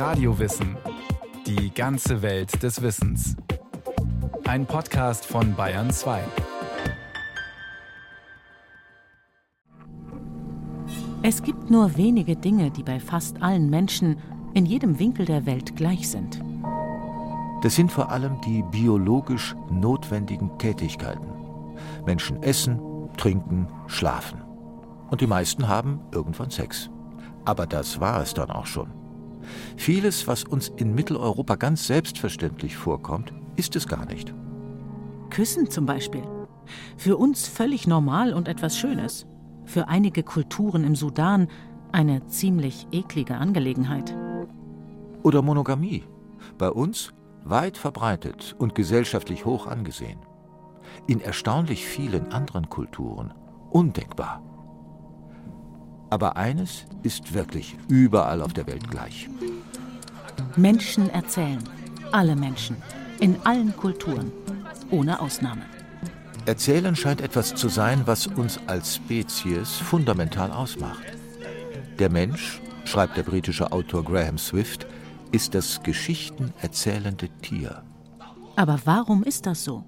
Radiowissen. Die ganze Welt des Wissens. Ein Podcast von Bayern 2. Es gibt nur wenige Dinge, die bei fast allen Menschen in jedem Winkel der Welt gleich sind. Das sind vor allem die biologisch notwendigen Tätigkeiten. Menschen essen, trinken, schlafen. Und die meisten haben irgendwann Sex. Aber das war es dann auch schon. Vieles, was uns in Mitteleuropa ganz selbstverständlich vorkommt, ist es gar nicht. Küssen zum Beispiel. Für uns völlig normal und etwas Schönes. Für einige Kulturen im Sudan eine ziemlich eklige Angelegenheit. Oder Monogamie. Bei uns weit verbreitet und gesellschaftlich hoch angesehen. In erstaunlich vielen anderen Kulturen undenkbar. Aber eines ist wirklich überall auf der Welt gleich. Menschen erzählen. Alle Menschen. In allen Kulturen. Ohne Ausnahme. Erzählen scheint etwas zu sein, was uns als Spezies fundamental ausmacht. Der Mensch, schreibt der britische Autor Graham Swift, ist das geschichtenerzählende Tier. Aber warum ist das so?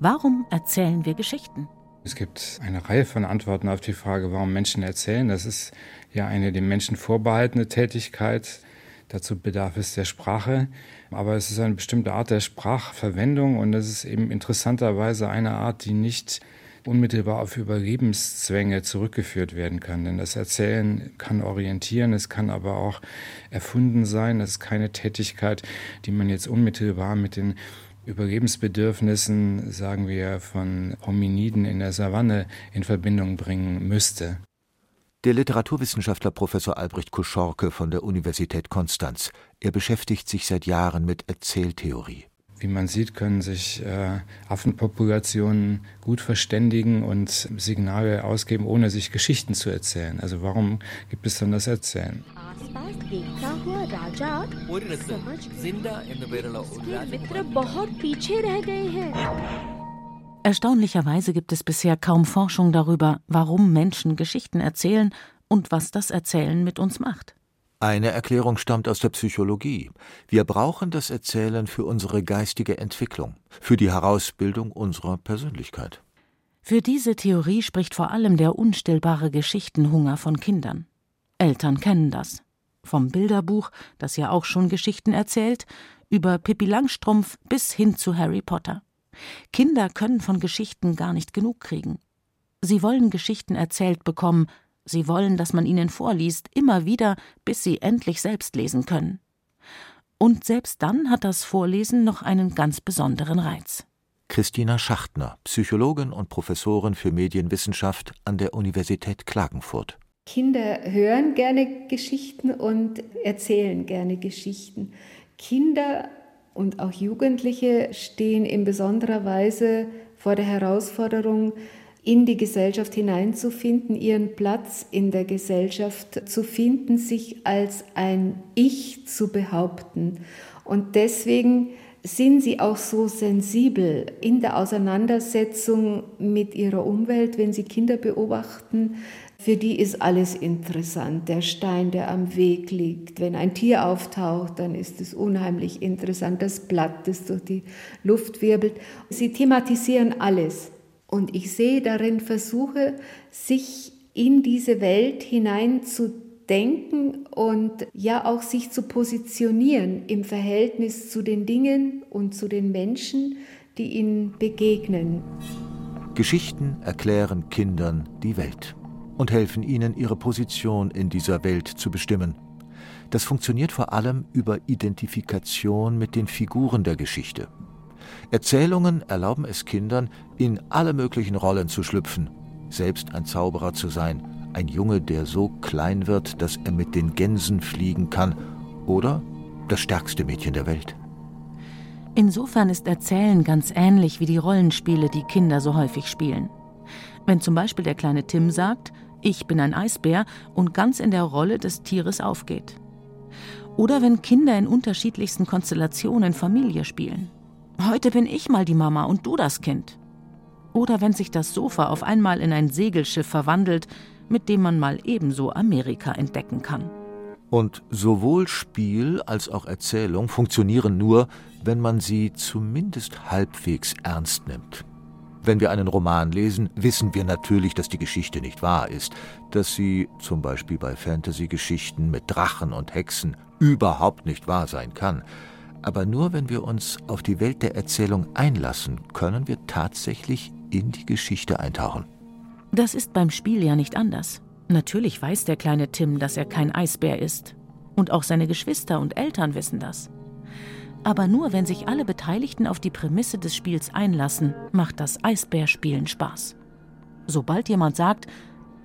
Warum erzählen wir Geschichten? Es gibt eine Reihe von Antworten auf die Frage, warum Menschen erzählen. Das ist ja eine dem Menschen vorbehaltene Tätigkeit. Dazu bedarf es der Sprache. Aber es ist eine bestimmte Art der Sprachverwendung und es ist eben interessanterweise eine Art, die nicht unmittelbar auf Überlebenszwänge zurückgeführt werden kann. Denn das Erzählen kann orientieren, es kann aber auch erfunden sein. Es ist keine Tätigkeit, die man jetzt unmittelbar mit den Überlebensbedürfnissen, sagen wir, von Hominiden in der Savanne in Verbindung bringen müsste. Der Literaturwissenschaftler Professor Albrecht Kuschorke von der Universität Konstanz. Er beschäftigt sich seit Jahren mit Erzähltheorie. Wie man sieht, können sich äh, Affenpopulationen gut verständigen und Signale ausgeben, ohne sich Geschichten zu erzählen. Also warum gibt es dann das Erzählen? Erstaunlicherweise gibt es bisher kaum Forschung darüber, warum Menschen Geschichten erzählen und was das Erzählen mit uns macht. Eine Erklärung stammt aus der Psychologie. Wir brauchen das Erzählen für unsere geistige Entwicklung, für die Herausbildung unserer Persönlichkeit. Für diese Theorie spricht vor allem der unstillbare Geschichtenhunger von Kindern. Eltern kennen das. Vom Bilderbuch, das ja auch schon Geschichten erzählt, über Pippi Langstrumpf bis hin zu Harry Potter. Kinder können von Geschichten gar nicht genug kriegen. Sie wollen Geschichten erzählt bekommen, Sie wollen, dass man ihnen vorliest, immer wieder, bis sie endlich selbst lesen können. Und selbst dann hat das Vorlesen noch einen ganz besonderen Reiz. Christina Schachtner, Psychologin und Professorin für Medienwissenschaft an der Universität Klagenfurt. Kinder hören gerne Geschichten und erzählen gerne Geschichten. Kinder und auch Jugendliche stehen in besonderer Weise vor der Herausforderung, in die Gesellschaft hineinzufinden, ihren Platz in der Gesellschaft zu finden, sich als ein Ich zu behaupten. Und deswegen sind sie auch so sensibel in der Auseinandersetzung mit ihrer Umwelt, wenn sie Kinder beobachten. Für die ist alles interessant. Der Stein, der am Weg liegt. Wenn ein Tier auftaucht, dann ist es unheimlich interessant. Das Blatt, das durch die Luft wirbelt. Sie thematisieren alles. Und ich sehe darin Versuche, sich in diese Welt hineinzudenken und ja auch sich zu positionieren im Verhältnis zu den Dingen und zu den Menschen, die ihnen begegnen. Geschichten erklären Kindern die Welt und helfen ihnen, ihre Position in dieser Welt zu bestimmen. Das funktioniert vor allem über Identifikation mit den Figuren der Geschichte. Erzählungen erlauben es Kindern, in alle möglichen Rollen zu schlüpfen, selbst ein Zauberer zu sein, ein Junge, der so klein wird, dass er mit den Gänsen fliegen kann, oder das stärkste Mädchen der Welt. Insofern ist Erzählen ganz ähnlich wie die Rollenspiele, die Kinder so häufig spielen. Wenn zum Beispiel der kleine Tim sagt, ich bin ein Eisbär und ganz in der Rolle des Tieres aufgeht. Oder wenn Kinder in unterschiedlichsten Konstellationen Familie spielen. Heute bin ich mal die Mama und du das Kind. Oder wenn sich das Sofa auf einmal in ein Segelschiff verwandelt, mit dem man mal ebenso Amerika entdecken kann. Und sowohl Spiel als auch Erzählung funktionieren nur, wenn man sie zumindest halbwegs ernst nimmt. Wenn wir einen Roman lesen, wissen wir natürlich, dass die Geschichte nicht wahr ist, dass sie zum Beispiel bei Fantasy-Geschichten mit Drachen und Hexen überhaupt nicht wahr sein kann. Aber nur wenn wir uns auf die Welt der Erzählung einlassen, können wir tatsächlich in die Geschichte eintauchen. Das ist beim Spiel ja nicht anders. Natürlich weiß der kleine Tim, dass er kein Eisbär ist. Und auch seine Geschwister und Eltern wissen das. Aber nur wenn sich alle Beteiligten auf die Prämisse des Spiels einlassen, macht das Eisbärspielen Spaß. Sobald jemand sagt,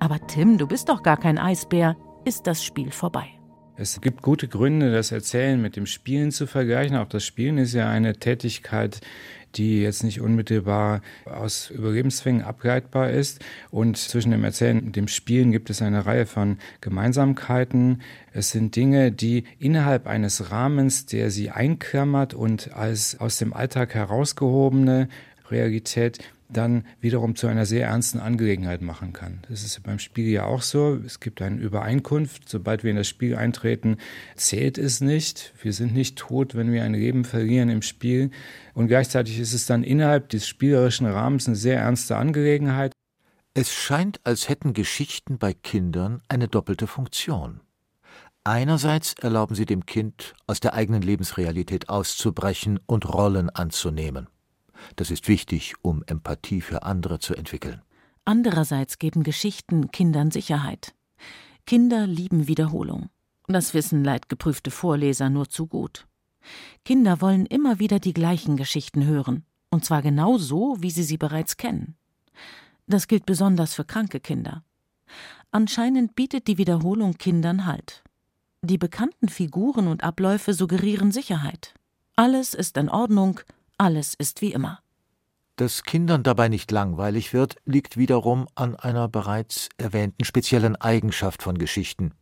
aber Tim, du bist doch gar kein Eisbär, ist das Spiel vorbei. Es gibt gute Gründe, das Erzählen mit dem Spielen zu vergleichen. Auch das Spielen ist ja eine Tätigkeit, die jetzt nicht unmittelbar aus Überlebenszwängen ableitbar ist. Und zwischen dem Erzählen und dem Spielen gibt es eine Reihe von Gemeinsamkeiten. Es sind Dinge, die innerhalb eines Rahmens, der sie einklammert und als aus dem Alltag herausgehobene Realität dann wiederum zu einer sehr ernsten Angelegenheit machen kann. Das ist beim Spiel ja auch so. Es gibt eine Übereinkunft. Sobald wir in das Spiel eintreten, zählt es nicht. Wir sind nicht tot, wenn wir ein Leben verlieren im Spiel. Und gleichzeitig ist es dann innerhalb des spielerischen Rahmens eine sehr ernste Angelegenheit. Es scheint, als hätten Geschichten bei Kindern eine doppelte Funktion. Einerseits erlauben sie dem Kind, aus der eigenen Lebensrealität auszubrechen und Rollen anzunehmen. Das ist wichtig, um Empathie für andere zu entwickeln. Andererseits geben Geschichten Kindern Sicherheit. Kinder lieben Wiederholung. Das wissen leidgeprüfte Vorleser nur zu gut. Kinder wollen immer wieder die gleichen Geschichten hören, und zwar genau so, wie sie sie bereits kennen. Das gilt besonders für kranke Kinder. Anscheinend bietet die Wiederholung Kindern Halt. Die bekannten Figuren und Abläufe suggerieren Sicherheit. Alles ist in Ordnung, alles ist wie immer. Dass Kindern dabei nicht langweilig wird, liegt wiederum an einer bereits erwähnten speziellen Eigenschaft von Geschichten.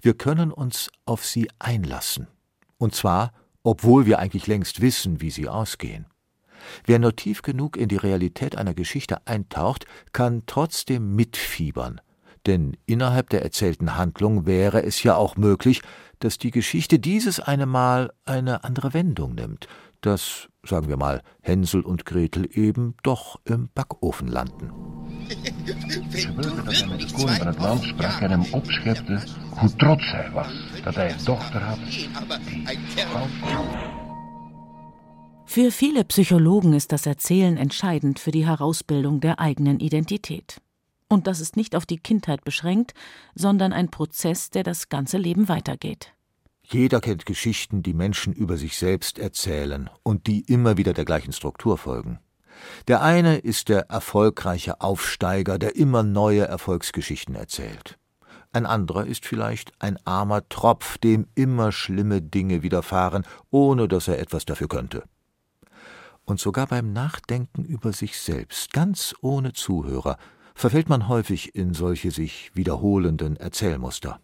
Wir können uns auf sie einlassen. Und zwar, obwohl wir eigentlich längst wissen, wie sie ausgehen. Wer nur tief genug in die Realität einer Geschichte eintaucht, kann trotzdem mitfiebern, denn innerhalb der erzählten Handlung wäre es ja auch möglich, dass die Geschichte dieses eine Mal eine andere Wendung nimmt, dass, sagen wir mal, Hänsel und Gretel eben doch im Backofen landen. gebeurde dat hij met de koning van het land sprak en hem opschepte hoe trots hij was dat hij een dochter had die Für viele Psychologen ist das Erzählen entscheidend für die Herausbildung der eigenen Identität. Und das ist nicht auf die Kindheit beschränkt, sondern ein Prozess, der das ganze Leben weitergeht. Jeder kennt Geschichten, die Menschen über sich selbst erzählen und die immer wieder der gleichen Struktur folgen. Der eine ist der erfolgreiche Aufsteiger, der immer neue Erfolgsgeschichten erzählt. Ein anderer ist vielleicht ein armer Tropf, dem immer schlimme Dinge widerfahren, ohne dass er etwas dafür könnte. Und sogar beim Nachdenken über sich selbst, ganz ohne Zuhörer, verfällt man häufig in solche sich wiederholenden Erzählmuster.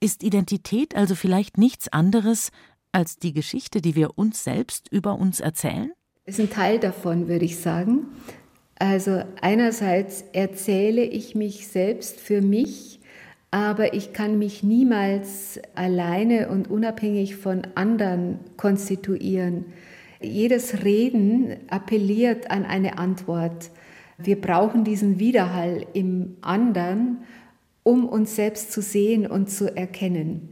Ist Identität also vielleicht nichts anderes als die Geschichte, die wir uns selbst über uns erzählen? Ist ein Teil davon, würde ich sagen. Also einerseits erzähle ich mich selbst für mich, aber ich kann mich niemals alleine und unabhängig von anderen konstituieren. Jedes Reden appelliert an eine Antwort. Wir brauchen diesen Widerhall im anderen um uns selbst zu sehen und zu erkennen.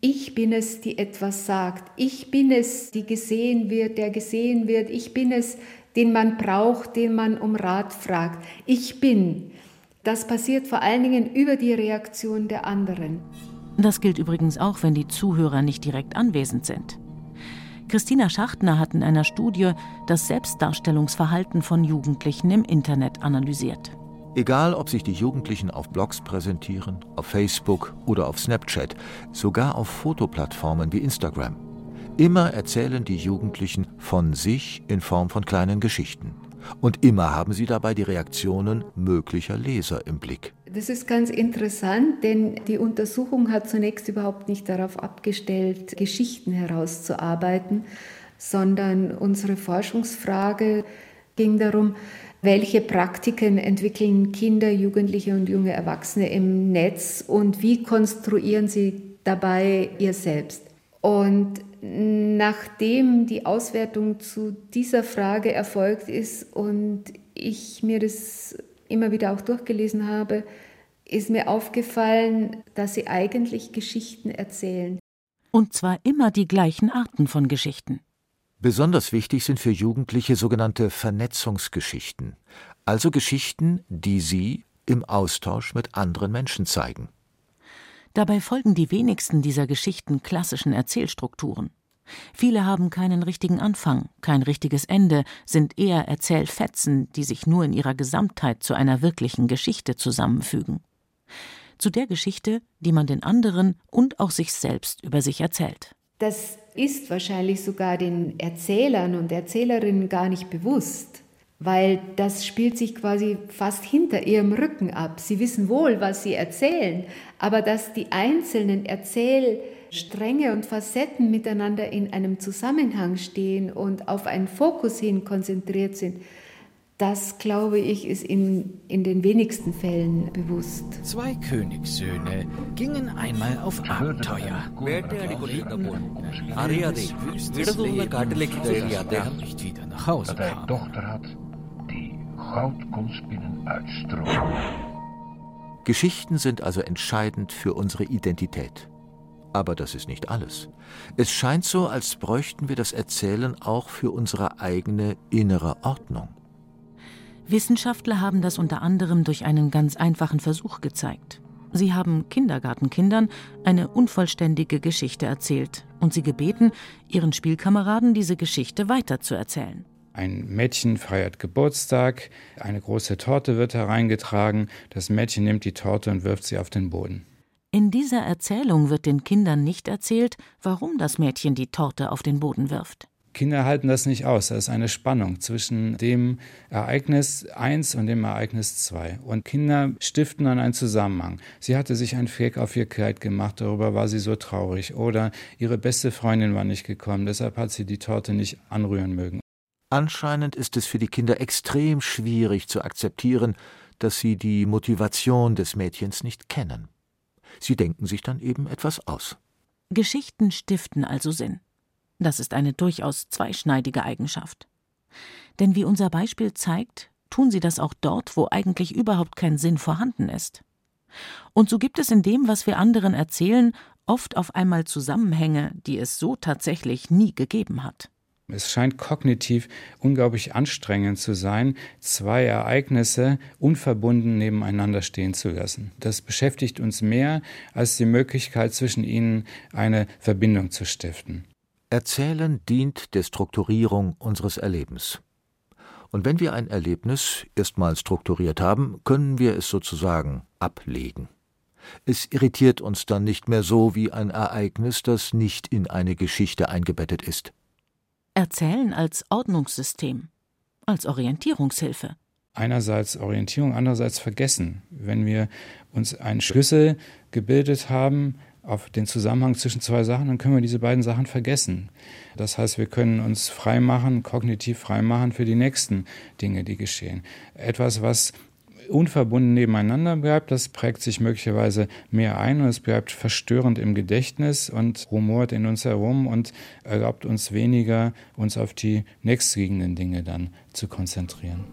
Ich bin es, die etwas sagt. Ich bin es, die gesehen wird, der gesehen wird. Ich bin es, den man braucht, den man um Rat fragt. Ich bin. Das passiert vor allen Dingen über die Reaktion der anderen. Das gilt übrigens auch, wenn die Zuhörer nicht direkt anwesend sind. Christina Schachtner hat in einer Studie das Selbstdarstellungsverhalten von Jugendlichen im Internet analysiert. Egal, ob sich die Jugendlichen auf Blogs präsentieren, auf Facebook oder auf Snapchat, sogar auf Fotoplattformen wie Instagram. Immer erzählen die Jugendlichen von sich in Form von kleinen Geschichten. Und immer haben sie dabei die Reaktionen möglicher Leser im Blick. Das ist ganz interessant, denn die Untersuchung hat zunächst überhaupt nicht darauf abgestellt, Geschichten herauszuarbeiten, sondern unsere Forschungsfrage ging darum, welche Praktiken entwickeln Kinder, Jugendliche und junge Erwachsene im Netz und wie konstruieren sie dabei ihr selbst. Und nachdem die Auswertung zu dieser Frage erfolgt ist und ich mir das immer wieder auch durchgelesen habe, ist mir aufgefallen, dass sie eigentlich Geschichten erzählen. Und zwar immer die gleichen Arten von Geschichten. Besonders wichtig sind für Jugendliche sogenannte Vernetzungsgeschichten, also Geschichten, die sie im Austausch mit anderen Menschen zeigen. Dabei folgen die wenigsten dieser Geschichten klassischen Erzählstrukturen. Viele haben keinen richtigen Anfang, kein richtiges Ende, sind eher Erzählfetzen, die sich nur in ihrer Gesamtheit zu einer wirklichen Geschichte zusammenfügen. Zu der Geschichte, die man den anderen und auch sich selbst über sich erzählt. Das ist wahrscheinlich sogar den Erzählern und Erzählerinnen gar nicht bewusst weil das spielt sich quasi fast hinter ihrem Rücken ab. Sie wissen wohl, was sie erzählen, aber dass die einzelnen Erzählstränge und Facetten miteinander in einem Zusammenhang stehen und auf einen Fokus hin konzentriert sind, das, glaube ich, ist in, in den wenigsten Fällen bewusst. Zwei Königssöhne gingen einmal auf Abenteuer. nicht wieder nach Hause kam. Goudkonspinnen uitstroomt. Geschichten sind also entscheidend für unsere Identität. Aber das ist nicht alles. Es scheint so, als bräuchten wir das Erzählen auch für unsere eigene innere Ordnung. Wissenschaftler haben das unter anderem durch einen ganz einfachen Versuch gezeigt. Sie haben Kindergartenkindern eine unvollständige Geschichte erzählt und sie gebeten, ihren Spielkameraden diese Geschichte weiterzuerzählen. Ein Mädchen feiert Geburtstag, eine große Torte wird hereingetragen, das Mädchen nimmt die Torte und wirft sie auf den Boden. In dieser Erzählung wird den Kindern nicht erzählt, warum das Mädchen die Torte auf den Boden wirft. Kinder halten das nicht aus. Da ist eine Spannung zwischen dem Ereignis 1 und dem Ereignis 2. Und Kinder stiften dann einen Zusammenhang. Sie hatte sich ein Fake auf ihr Kleid gemacht, darüber war sie so traurig. Oder ihre beste Freundin war nicht gekommen, deshalb hat sie die Torte nicht anrühren mögen. Anscheinend ist es für die Kinder extrem schwierig zu akzeptieren, dass sie die Motivation des Mädchens nicht kennen. Sie denken sich dann eben etwas aus. Geschichten stiften also Sinn. Das ist eine durchaus zweischneidige Eigenschaft. Denn wie unser Beispiel zeigt, tun sie das auch dort, wo eigentlich überhaupt kein Sinn vorhanden ist. Und so gibt es in dem, was wir anderen erzählen, oft auf einmal Zusammenhänge, die es so tatsächlich nie gegeben hat. Es scheint kognitiv unglaublich anstrengend zu sein, zwei Ereignisse unverbunden nebeneinander stehen zu lassen. Das beschäftigt uns mehr als die Möglichkeit, zwischen ihnen eine Verbindung zu stiften. Erzählen dient der Strukturierung unseres Erlebens. Und wenn wir ein Erlebnis erstmal strukturiert haben, können wir es sozusagen ablegen. Es irritiert uns dann nicht mehr so wie ein Ereignis, das nicht in eine Geschichte eingebettet ist. Erzählen als Ordnungssystem, als Orientierungshilfe. Einerseits Orientierung, andererseits Vergessen. Wenn wir uns einen Schlüssel gebildet haben auf den Zusammenhang zwischen zwei Sachen, dann können wir diese beiden Sachen vergessen. Das heißt, wir können uns freimachen, kognitiv freimachen für die nächsten Dinge, die geschehen. Etwas, was unverbunden nebeneinander bleibt, das prägt sich möglicherweise mehr ein und es bleibt verstörend im Gedächtnis und rumort in uns herum und erlaubt uns weniger, uns auf die nächstliegenden Dinge dann zu konzentrieren.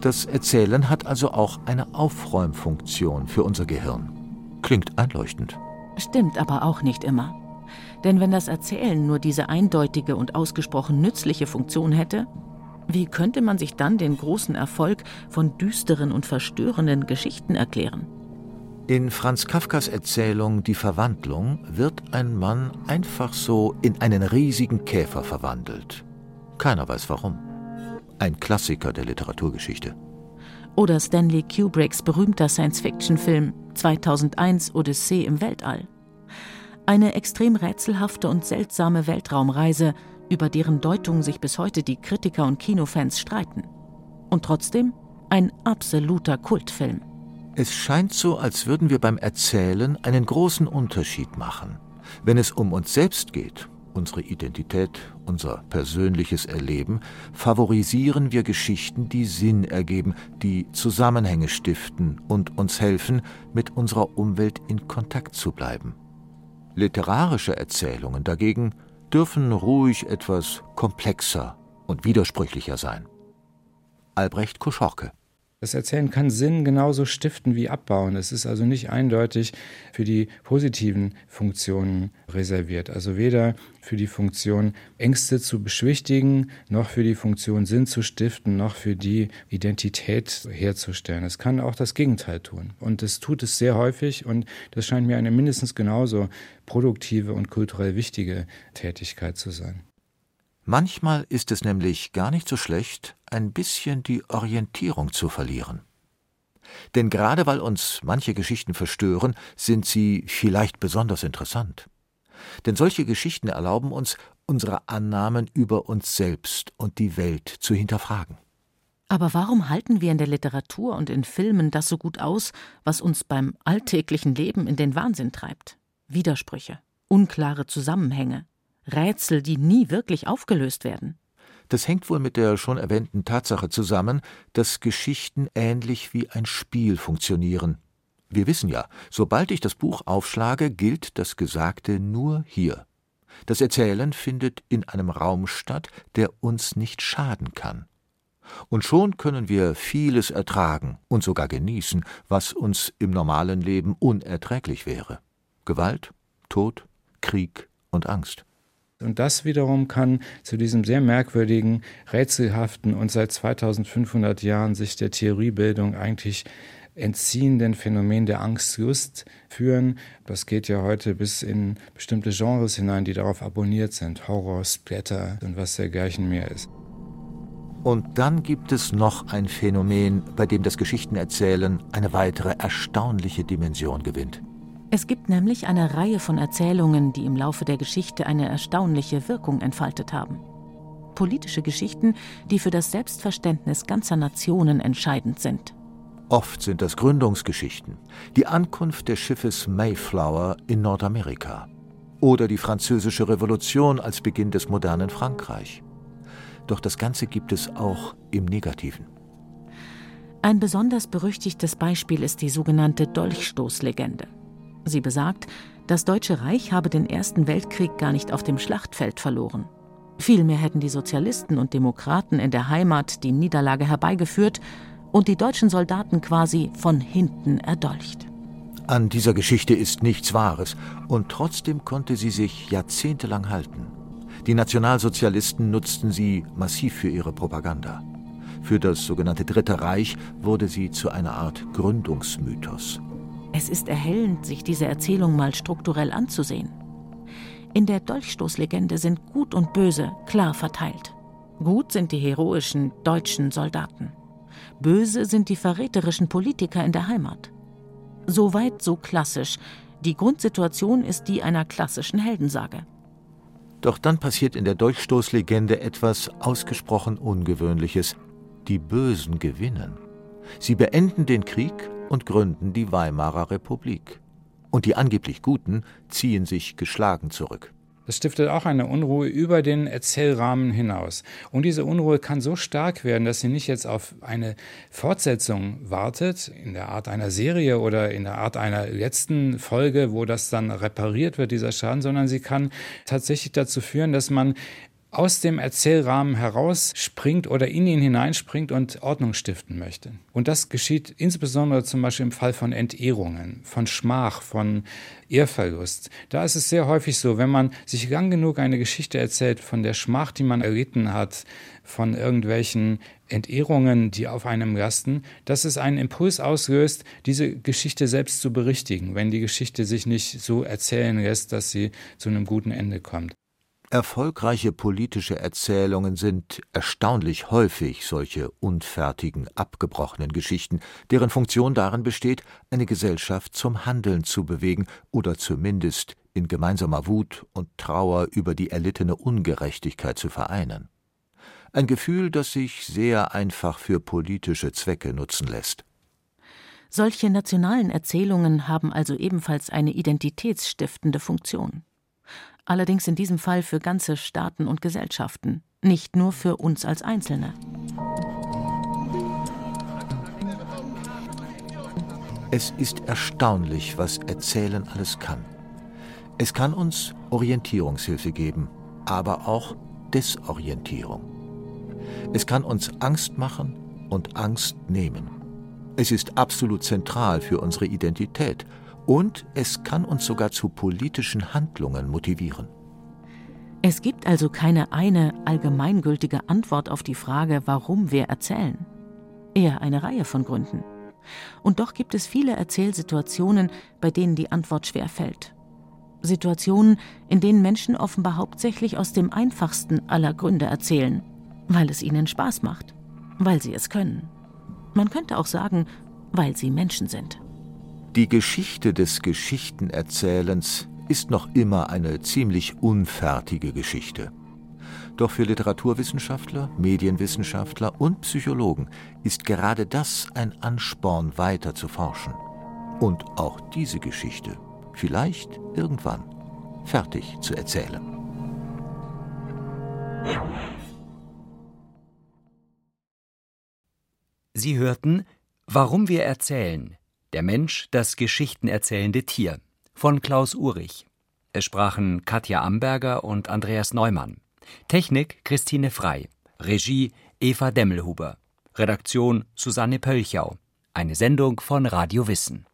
Das Erzählen hat also auch eine Aufräumfunktion für unser Gehirn. Klingt einleuchtend. Stimmt aber auch nicht immer. Denn wenn das Erzählen nur diese eindeutige und ausgesprochen nützliche Funktion hätte, wie könnte man sich dann den großen Erfolg von düsteren und verstörenden Geschichten erklären? In Franz Kafkas Erzählung Die Verwandlung wird ein Mann einfach so in einen riesigen Käfer verwandelt. Keiner weiß warum. Ein Klassiker der Literaturgeschichte. Oder Stanley Kubricks berühmter Science-Fiction-Film 2001 Odyssee im Weltall. Eine extrem rätselhafte und seltsame Weltraumreise, über deren Deutung sich bis heute die Kritiker und Kinofans streiten. Und trotzdem ein absoluter Kultfilm. Es scheint so, als würden wir beim Erzählen einen großen Unterschied machen. Wenn es um uns selbst geht, unsere Identität, unser persönliches Erleben, favorisieren wir Geschichten, die Sinn ergeben, die Zusammenhänge stiften und uns helfen, mit unserer Umwelt in Kontakt zu bleiben. Literarische Erzählungen dagegen dürfen ruhig etwas komplexer und widersprüchlicher sein. Albrecht Koschorke das Erzählen kann Sinn genauso stiften wie abbauen. Es ist also nicht eindeutig für die positiven Funktionen reserviert. Also weder für die Funktion Ängste zu beschwichtigen, noch für die Funktion Sinn zu stiften, noch für die Identität herzustellen. Es kann auch das Gegenteil tun. Und es tut es sehr häufig und das scheint mir eine mindestens genauso produktive und kulturell wichtige Tätigkeit zu sein. Manchmal ist es nämlich gar nicht so schlecht, ein bisschen die Orientierung zu verlieren. Denn gerade weil uns manche Geschichten verstören, sind sie vielleicht besonders interessant. Denn solche Geschichten erlauben uns, unsere Annahmen über uns selbst und die Welt zu hinterfragen. Aber warum halten wir in der Literatur und in Filmen das so gut aus, was uns beim alltäglichen Leben in den Wahnsinn treibt? Widersprüche, unklare Zusammenhänge, Rätsel, die nie wirklich aufgelöst werden. Das hängt wohl mit der schon erwähnten Tatsache zusammen, dass Geschichten ähnlich wie ein Spiel funktionieren. Wir wissen ja, sobald ich das Buch aufschlage, gilt das Gesagte nur hier. Das Erzählen findet in einem Raum statt, der uns nicht schaden kann. Und schon können wir vieles ertragen und sogar genießen, was uns im normalen Leben unerträglich wäre. Gewalt, Tod, Krieg und Angst. Und das wiederum kann zu diesem sehr merkwürdigen, rätselhaften und seit 2500 Jahren sich der Theoriebildung eigentlich entziehenden Phänomen der Angst just führen. Das geht ja heute bis in bestimmte Genres hinein, die darauf abonniert sind. Horror, Splatter und was dergleichen mehr ist. Und dann gibt es noch ein Phänomen, bei dem das Geschichtenerzählen eine weitere erstaunliche Dimension gewinnt. Es gibt nämlich eine Reihe von Erzählungen, die im Laufe der Geschichte eine erstaunliche Wirkung entfaltet haben. Politische Geschichten, die für das Selbstverständnis ganzer Nationen entscheidend sind. Oft sind das Gründungsgeschichten, die Ankunft des Schiffes Mayflower in Nordamerika oder die französische Revolution als Beginn des modernen Frankreich. Doch das Ganze gibt es auch im Negativen. Ein besonders berüchtigtes Beispiel ist die sogenannte Dolchstoßlegende. Sie besagt, das Deutsche Reich habe den Ersten Weltkrieg gar nicht auf dem Schlachtfeld verloren. Vielmehr hätten die Sozialisten und Demokraten in der Heimat die Niederlage herbeigeführt und die deutschen Soldaten quasi von hinten erdolcht. An dieser Geschichte ist nichts Wahres, und trotzdem konnte sie sich jahrzehntelang halten. Die Nationalsozialisten nutzten sie massiv für ihre Propaganda. Für das sogenannte Dritte Reich wurde sie zu einer Art Gründungsmythos. Es ist erhellend, sich diese Erzählung mal strukturell anzusehen. In der Dolchstoßlegende sind Gut und Böse klar verteilt. Gut sind die heroischen deutschen Soldaten. Böse sind die verräterischen Politiker in der Heimat. Soweit so klassisch. Die Grundsituation ist die einer klassischen Heldensage. Doch dann passiert in der Dolchstoßlegende etwas ausgesprochen Ungewöhnliches. Die Bösen gewinnen. Sie beenden den Krieg und gründen die Weimarer Republik. Und die angeblich Guten ziehen sich geschlagen zurück. Das stiftet auch eine Unruhe über den Erzählrahmen hinaus. Und diese Unruhe kann so stark werden, dass sie nicht jetzt auf eine Fortsetzung wartet, in der Art einer Serie oder in der Art einer letzten Folge, wo das dann repariert wird, dieser Schaden, sondern sie kann tatsächlich dazu führen, dass man aus dem Erzählrahmen herausspringt oder in ihn hineinspringt und Ordnung stiften möchte. Und das geschieht insbesondere zum Beispiel im Fall von Entehrungen, von Schmach, von Ehrverlust. Da ist es sehr häufig so, wenn man sich lang genug eine Geschichte erzählt von der Schmach, die man erlitten hat, von irgendwelchen Entehrungen, die auf einem lasten, dass es einen Impuls auslöst, diese Geschichte selbst zu berichtigen, wenn die Geschichte sich nicht so erzählen lässt, dass sie zu einem guten Ende kommt. Erfolgreiche politische Erzählungen sind erstaunlich häufig solche unfertigen, abgebrochenen Geschichten, deren Funktion darin besteht, eine Gesellschaft zum Handeln zu bewegen oder zumindest in gemeinsamer Wut und Trauer über die erlittene Ungerechtigkeit zu vereinen. Ein Gefühl, das sich sehr einfach für politische Zwecke nutzen lässt. Solche nationalen Erzählungen haben also ebenfalls eine identitätsstiftende Funktion allerdings in diesem Fall für ganze Staaten und Gesellschaften, nicht nur für uns als Einzelne. Es ist erstaunlich, was Erzählen alles kann. Es kann uns Orientierungshilfe geben, aber auch Desorientierung. Es kann uns Angst machen und Angst nehmen. Es ist absolut zentral für unsere Identität und es kann uns sogar zu politischen Handlungen motivieren. Es gibt also keine eine allgemeingültige Antwort auf die Frage, warum wir erzählen. Eher eine Reihe von Gründen. Und doch gibt es viele Erzählsituationen, bei denen die Antwort schwer fällt. Situationen, in denen Menschen offenbar hauptsächlich aus dem einfachsten aller Gründe erzählen, weil es ihnen Spaß macht, weil sie es können. Man könnte auch sagen, weil sie Menschen sind. Die Geschichte des Geschichtenerzählens ist noch immer eine ziemlich unfertige Geschichte. Doch für Literaturwissenschaftler, Medienwissenschaftler und Psychologen ist gerade das ein Ansporn, weiter zu forschen. Und auch diese Geschichte vielleicht irgendwann fertig zu erzählen. Sie hörten Warum wir erzählen. Der Mensch, das geschichtenerzählende Tier von Klaus Urich. Es sprachen Katja Amberger und Andreas Neumann. Technik Christine Frei. Regie Eva Demmelhuber. Redaktion Susanne Pölchau. Eine Sendung von Radio Wissen.